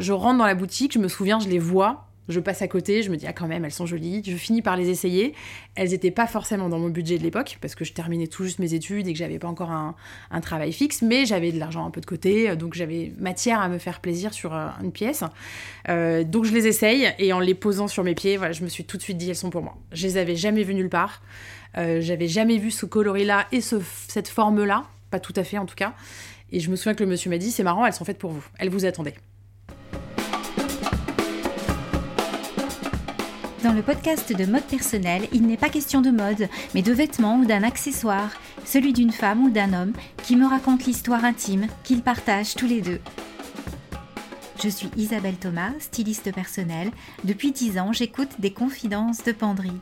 Je rentre dans la boutique, je me souviens, je les vois, je passe à côté, je me dis, ah quand même, elles sont jolies. Je finis par les essayer. Elles n'étaient pas forcément dans mon budget de l'époque, parce que je terminais tout juste mes études et que j'avais pas encore un, travail fixe, mais j'avais de l'argent un peu de côté, donc j'avais matière à me faire plaisir sur euh, une pièce. Euh, donc je les essaye, et en les posant sur mes pieds, voilà, je me suis tout de suite dit, elles sont pour moi. Je les avais jamais vues nulle part. Euh, j'avais jamais vu ce coloris-là et ce, cette forme-là, pas tout à fait en tout cas. Et je me souviens que le monsieur m'a dit, c'est marrant, elles sont faites pour vous. Elles vous attendaient. Dans le podcast de mode personnel, il n'est pas question de mode, mais de vêtements ou d'un accessoire, celui d'une femme ou d'un homme qui me raconte l'histoire intime qu'ils partagent tous les deux. Je suis Isabelle Thomas, styliste personnelle. Depuis 10 ans, j'écoute des confidences de penderie.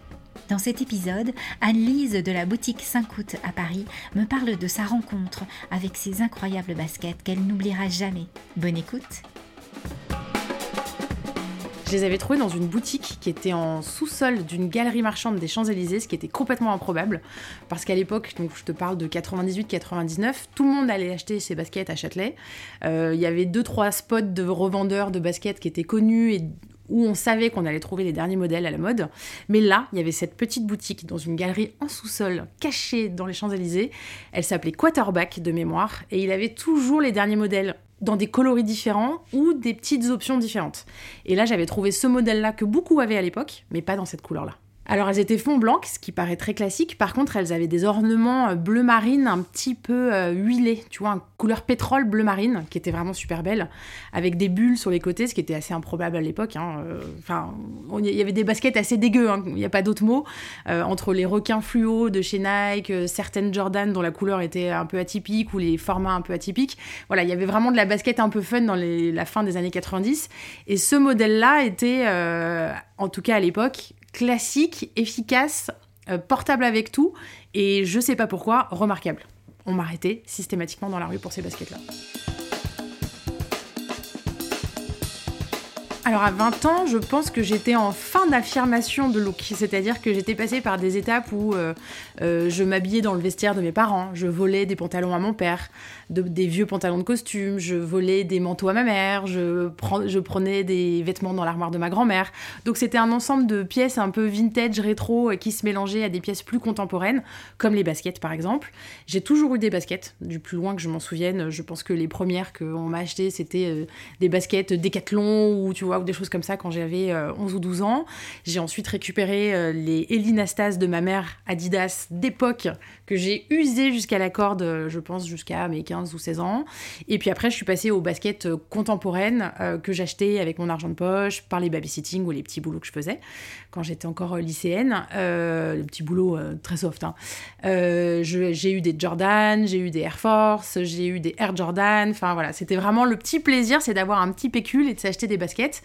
Dans cet épisode, Anne-Lise de la boutique Saint-Coute à Paris me parle de sa rencontre avec ses incroyables baskets qu'elle n'oubliera jamais. Bonne écoute! Les avais trouvés dans une boutique qui était en sous-sol d'une galerie marchande des Champs-Élysées, ce qui était complètement improbable. Parce qu'à l'époque, donc je te parle de 98-99, tout le monde allait acheter ses baskets à Châtelet. Euh, il y avait deux trois spots de revendeurs de baskets qui étaient connus et où on savait qu'on allait trouver les derniers modèles à la mode. Mais là, il y avait cette petite boutique dans une galerie en sous-sol, cachée dans les Champs-Élysées. Elle s'appelait Quarterback de mémoire, et il avait toujours les derniers modèles dans des coloris différents ou des petites options différentes. Et là, j'avais trouvé ce modèle-là que beaucoup avaient à l'époque, mais pas dans cette couleur-là. Alors elles étaient fond blanc, ce qui paraît très classique. Par contre, elles avaient des ornements euh, bleu marine un petit peu euh, huilés, tu vois, un couleur pétrole bleu marine, qui était vraiment super belle, avec des bulles sur les côtés, ce qui était assez improbable à l'époque. Hein. Euh, enfin, il y avait des baskets assez dégueu, hein, il n'y a pas d'autre mot, entre les requins fluo de chez Nike, certaines Jordan dont la couleur était un peu atypique ou les formats un peu atypiques. Voilà, il y avait vraiment de la basket un peu fun dans la fin des années 90. Et ce modèle-là était, en tout cas à l'époque, classique, efficace, euh, portable avec tout, et je sais pas pourquoi, remarquable. On m'arrêtait systématiquement dans la rue pour ces baskets-là. Alors à 20 ans, je pense que j'étais en fin d'affirmation de look, c'est-à-dire que j'étais passée par des étapes où euh, euh, je m'habillais dans le vestiaire de mes parents, je volais des pantalons à mon père, des vieux pantalons de costume, je volais des manteaux à ma mère, je, prenais des vêtements dans l'armoire de ma grand-mère. Donc c'était un ensemble de pièces un peu vintage, rétro, qui se mélangeaient à des pièces plus contemporaines, comme les baskets par exemple. J'ai toujours eu des baskets, du plus loin que je m'en souvienne. Je pense que les premières qu'on m'a achetées, c'était euh, des baskets Decathlon ou tu vois ou des choses comme ça quand j'avais 11 euh, ou 12 ans. J'ai ensuite récupéré euh, les Elinastas de ma mère Adidas d'époque que j'ai usé jusqu'à la corde, euh, je pense jusqu'à mes 15 ou 16 ans. Et puis après, je suis passée aux baskets contemporaines que j'achetais avec mon argent de poche par les babysitting ou les petits boulots que je faisais quand j'étais encore lycéenne. les petits boulots très soft. Hein. j'ai eu des Jordan, j'ai eu des Air Force, j'ai eu des Air Jordan. Enfin voilà, c'était vraiment le petit plaisir, c'est d'avoir un petit pécule et de s'acheter des baskets.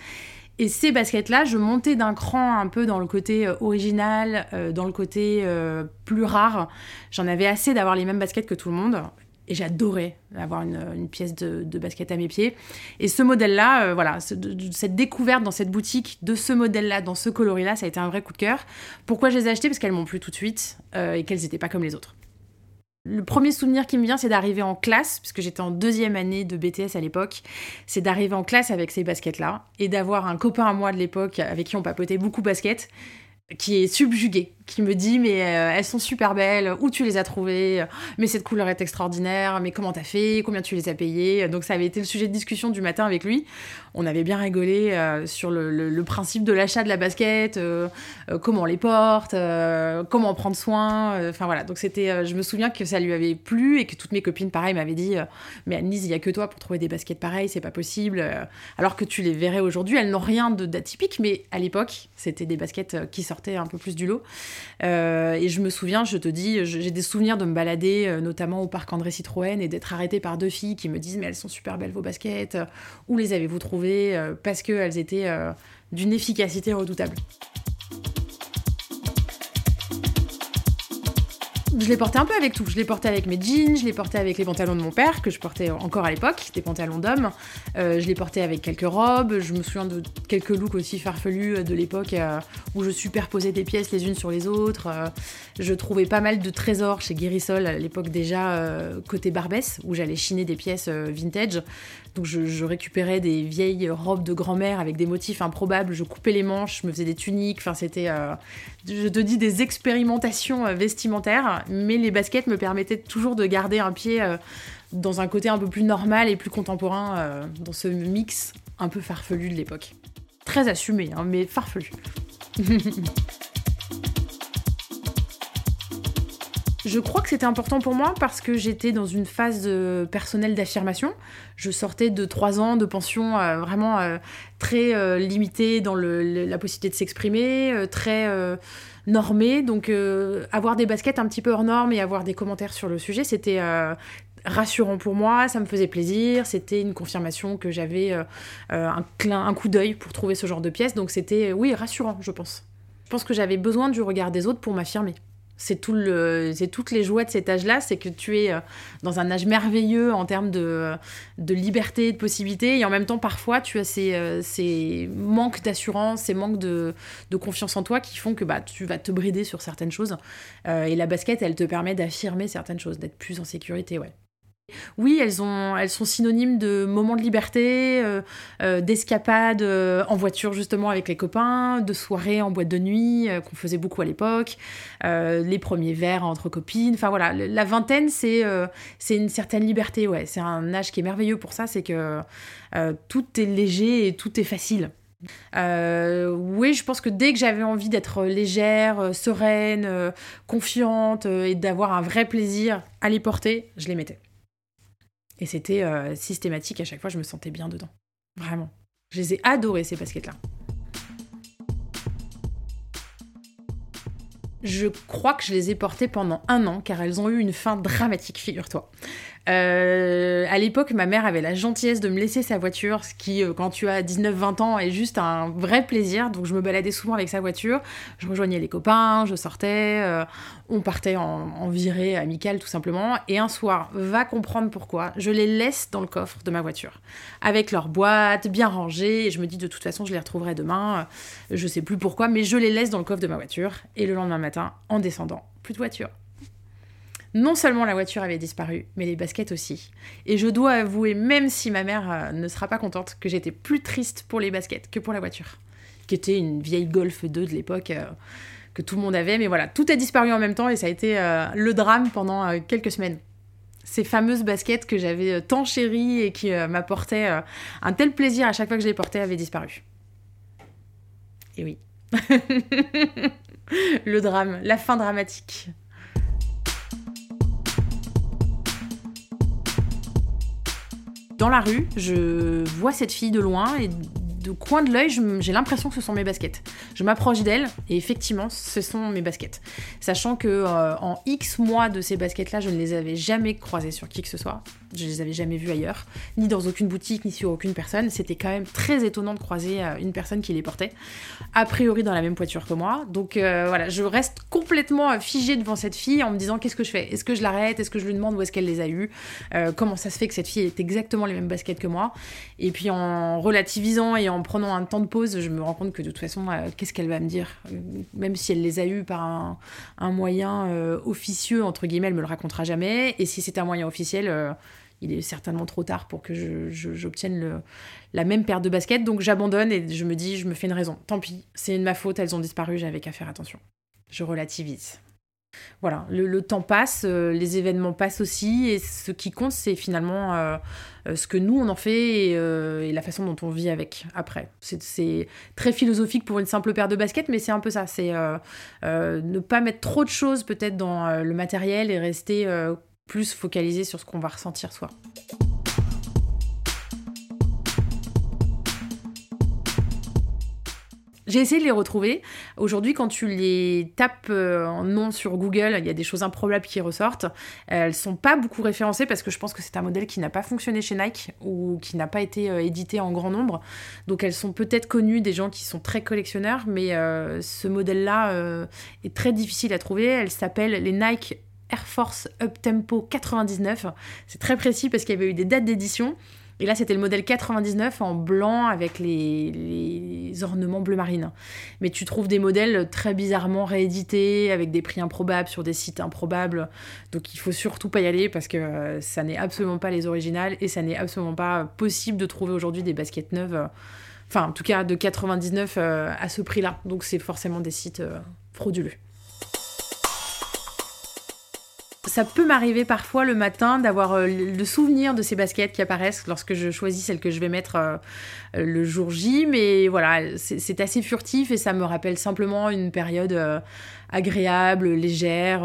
Et ces baskets-là, je montais d'un cran un peu dans le côté euh, original, euh, dans le côté euh, plus rare. J'en avais assez d'avoir les mêmes baskets que tout le monde. Et j'adorais avoir une, pièce de, basket à mes pieds. Et ce modèle-là, voilà, cette découverte dans cette boutique de ce modèle-là, dans ce coloris-là, ça a été un vrai coup de cœur. Pourquoi je les ai achetées Parce qu'elles m'ont plu tout de suite et qu'elles n'étaient pas comme les autres. Le premier souvenir qui me vient, c'est d'arriver en classe, puisque j'étais en deuxième année de BTS à l'époque, c'est d'arriver en classe avec ces baskets-là et d'avoir un copain à moi de l'époque avec qui on papotait beaucoup basket, qui est subjugué qui me dit mais euh, elles sont super belles, où tu les as trouvées, mais cette couleur est extraordinaire, mais comment t'as fait, combien tu les as payées. Donc ça avait été le sujet de discussion du matin avec lui. On avait bien rigolé euh, sur le, principe de l'achat de la basket, euh, comment on les porte, comment en prendre soin. Enfin voilà, donc c'était, je me souviens que ça lui avait plu et que toutes mes copines pareil m'avaient dit mais Annelise, il y a que toi pour trouver des baskets pareilles, c'est pas possible. Alors que tu les verrais aujourd'hui, elles n'ont rien d'atypique, mais à l'époque c'était des baskets qui sortaient un peu plus du lot. Euh, et je me souviens, je te dis, j'ai des souvenirs de me balader, euh, notamment au parc André Citroën, et d'être arrêtée par deux filles qui me disent Mais elles sont super belles vos baskets, où les avez-vous trouvées euh, Parce qu'elles étaient d'une efficacité redoutable. Je l'ai porté un peu avec tout. Je l'ai porté avec mes jeans, je l'ai porté avec les pantalons de mon père, que je portais encore à l'époque, des pantalons d'homme. Euh, je l'ai porté avec quelques robes. Je me souviens de quelques looks aussi farfelus euh, de l'époque euh, où je superposais des pièces les unes sur les autres. je trouvais pas mal de trésors chez Guérissol à l'époque déjà côté Barbès, où j'allais chiner des pièces vintage. Donc je, récupérais des vieilles robes de grand-mère avec des motifs improbables, je coupais les manches, je me faisais des tuniques, enfin c'était, euh, je te dis, des expérimentations euh, vestimentaires, mais les baskets me permettaient toujours de garder un pied euh, dans un côté un peu plus normal et plus contemporain, dans ce mix un peu farfelu de l'époque. Très assumé, hein, mais farfelu. Je crois que c'était important pour moi parce que j'étais dans une phase personnelle d'affirmation. Je sortais de trois ans de pension euh, vraiment euh, très euh, limitée dans la possibilité de s'exprimer, très normée. Donc avoir des baskets un petit peu hors normes et avoir des commentaires sur le sujet, c'était rassurant pour moi, ça me faisait plaisir, c'était une confirmation que j'avais un, un coup d'œil pour trouver ce genre de pièces. Donc c'était, oui, rassurant, je pense. Je pense que j'avais besoin du regard des autres pour m'affirmer. C'est tout le, c'est toutes les joies de cet âge-là, c'est que tu es euh, dans un âge merveilleux en termes de, de liberté, de possibilités, et en même temps parfois tu as ces, euh, ces manques d'assurance, ces manques de, de, confiance en toi qui font que bah, tu vas te brider sur certaines choses. Euh, et la basket, elle te permet d'affirmer certaines choses, d'être plus en sécurité, ouais. Oui, elles, ont, elles sont synonymes de moments de liberté, euh, euh, d'escapades euh, en voiture justement avec les copains, de soirées en boîte de nuit qu'on faisait beaucoup à l'époque, les premiers verres entre copines. Enfin voilà, la vingtaine c'est c'est une certaine liberté, ouais. C'est un âge qui est merveilleux pour ça, c'est que tout est léger et tout est facile. oui, je pense que dès que j'avais envie d'être légère, sereine, confiante et d'avoir un vrai plaisir à les porter, je les mettais. Et c'était euh, systématique, à chaque fois je me sentais bien dedans. Vraiment. Je les ai adorées ces baskets-là. Je crois que je les ai portées pendant un an car elles ont eu une fin dramatique, figure-toi. Euh, à l'époque, ma mère avait la gentillesse de me laisser sa voiture, ce qui, euh, quand tu as 19-20 ans, est juste un vrai plaisir. Donc, je me baladais souvent avec sa voiture. Je rejoignais les copains, je sortais, euh, on partait en, virée amicale tout simplement. Et un soir, va comprendre pourquoi, je les laisse dans le coffre de ma voiture, avec leur boîte bien rangée. Et je me dis, de toute façon, je les retrouverai demain. Je sais plus pourquoi, mais je les laisse dans le coffre de ma voiture. Et le lendemain matin, en descendant, plus de voiture. Non seulement la voiture avait disparu, mais les baskets aussi. Et je dois avouer, même si ma mère euh, ne sera pas contente, que j'étais plus triste pour les baskets que pour la voiture, qui était une vieille Golf 2 de l'époque euh, que tout le monde avait. Mais voilà, tout a disparu en même temps et ça a été euh, le drame pendant quelques semaines. Ces fameuses baskets que j'avais tant chéries et qui m'apportaient un tel plaisir à chaque fois que je les portais avaient disparu. Et oui. le drame, la fin dramatique. Dans la rue, je vois cette fille de loin et de coin de l'œil, j'ai l'impression que ce sont mes baskets. Je m'approche d'elle et effectivement, ce sont mes baskets. Sachant que euh, en X mois de ces baskets-là, je ne les avais jamais croisées sur qui que ce soit. Je les avais jamais vues ailleurs, ni dans aucune boutique, ni sur aucune personne. C'était quand même très étonnant de croiser euh, une personne qui les portait, a priori dans la même voiture que moi. Donc euh, voilà, je reste complètement figée devant cette fille en me disant qu'est-ce que je fais? Est-ce que je l'arrête? Est-ce que je lui demande où est-ce qu'elle les a eues? Comment ça se fait que cette fille ait exactement les mêmes baskets que moi? Et puis en relativisant et en prenant un temps de pause, je me rends compte que de toute façon, euh, qu'est-ce qu'elle va me dire? Même si elle les a eus par un, moyen euh, officieux, entre guillemets, elle me le racontera jamais. Et si c'est un moyen officiel, euh, il est certainement trop tard pour que j'obtienne la même paire de baskets. Donc j'abandonne et je me dis, je me fais une raison. Tant pis, c'est de ma faute, elles ont disparu, j'avais qu'à faire attention. Je relativise. Voilà, le, temps passe, euh, les événements passent aussi, et ce qui compte, c'est finalement euh, euh, ce que nous, on en fait et, la façon dont on vit avec après. C'est très philosophique pour une simple paire de baskets, mais c'est un peu ça, c'est ne pas mettre trop de choses peut-être dans le matériel et rester plus focalisé sur ce qu'on va ressentir soi. J'ai essayé de les retrouver. Aujourd'hui, quand tu les tapes euh, en nom sur Google, il y a des choses improbables qui ressortent. Elles sont pas beaucoup référencées parce que je pense que c'est un modèle qui n'a pas fonctionné chez Nike ou qui n'a pas été euh, édité en grand nombre. Donc elles sont peut-être connues des gens qui sont très collectionneurs, mais euh, ce modèle-là est très difficile à trouver. Elle s'appelle les Nike Air Force Up Tempo 99. C'est très précis parce qu'il y avait eu des dates d'édition. Et là, c'était le modèle 99 en blanc avec les, ornements bleu marine. Mais tu trouves des modèles très bizarrement réédités avec des prix improbables sur des sites improbables. Donc il faut surtout pas y aller parce que euh, ça n'est absolument pas les originales et ça n'est absolument pas possible de trouver aujourd'hui des baskets neuves. Euh, enfin, en tout cas, de 99 euh, à ce prix-là. Donc c'est forcément des sites frauduleux ça peut m'arriver parfois le matin d'avoir euh, le souvenir de ces baskets qui apparaissent lorsque je choisis celles que je vais mettre euh, le jour J, mais voilà, c'est assez furtif et ça me rappelle simplement une période euh, agréable, légère.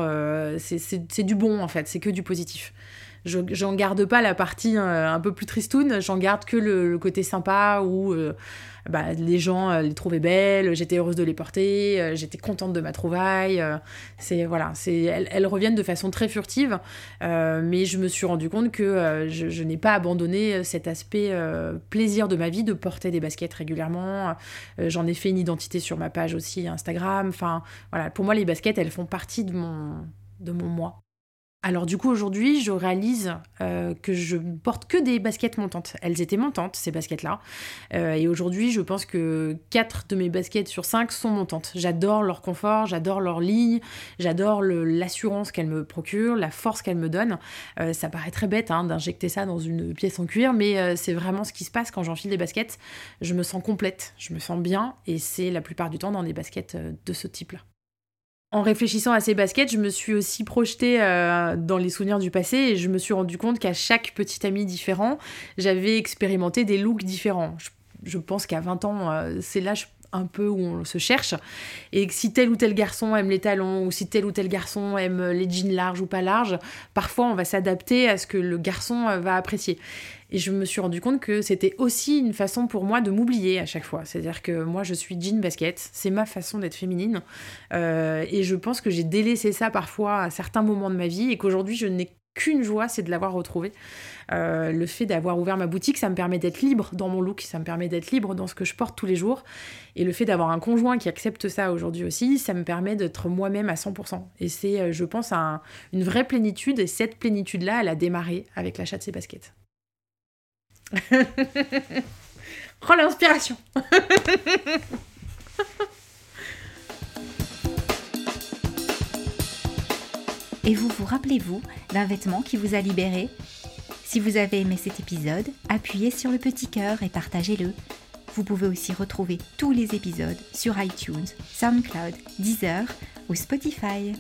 c'est du bon en fait, c'est que du positif. Je j'en garde pas la partie un peu plus tristoune, j'en garde que le, côté sympa où bah, les gens euh, les trouvaient belles, j'étais heureuse de les porter, euh, j'étais contente de ma trouvaille. Euh, c'est voilà, c'est elles, reviennent de façon très furtive, mais je me suis rendu compte que je, n'ai pas abandonné cet aspect plaisir de ma vie de porter des baskets régulièrement. J'en ai fait une identité sur ma page aussi Instagram. Enfin voilà, pour moi les baskets elles font partie de mon de mon moi. Alors du coup aujourd'hui je réalise euh, que je porte que des baskets montantes. Elles étaient montantes ces baskets-là. Euh, et aujourd'hui je pense que 4 de mes baskets sur 5 sont montantes. J'adore leur confort, j'adore leur ligne, j'adore l'assurance qu'elles me procurent, la force qu'elles me donnent. Euh, ça paraît très bête hein, d'injecter ça dans une pièce en cuir, mais c'est vraiment ce qui se passe quand j'enfile des baskets. Je me sens complète, je me sens bien et c'est la plupart du temps dans des baskets de ce type-là en réfléchissant à ces baskets, je me suis aussi projetée euh, dans les souvenirs du passé et je me suis rendu compte qu'à chaque petit ami différent, j'avais expérimenté des looks différents. Je, pense qu'à 20 ans, euh, c'est l'âge un peu où on se cherche et si tel ou tel garçon aime les talons ou si tel ou tel garçon aime les jeans larges ou pas larges, parfois on va s'adapter à ce que le garçon euh, va apprécier. Et je me suis rendu compte que c'était aussi une façon pour moi de m'oublier à chaque fois. C'est-à-dire que moi, je suis jean basket, c'est ma façon d'être féminine. Euh, et je pense que j'ai délaissé ça parfois à certains moments de ma vie et qu'aujourd'hui, je n'ai qu'une joie, c'est de l'avoir retrouvé. Euh, le fait d'avoir ouvert ma boutique, ça me permet d'être libre dans mon look, ça me permet d'être libre dans ce que je porte tous les jours. Et le fait d'avoir un conjoint qui accepte ça aujourd'hui aussi, ça me permet d'être moi-même à 100%. Et c'est, euh, je pense, une vraie plénitude. Et cette plénitude-là, elle a démarré avec l'achat de ces baskets. oh l'inspiration Et vous vous rappelez-vous d'un vêtement qui vous a libéré? Si vous avez aimé cet épisode, appuyez sur le petit cœur et partagez-le. Vous pouvez aussi retrouver tous les épisodes sur iTunes, SoundCloud, Deezer ou Spotify.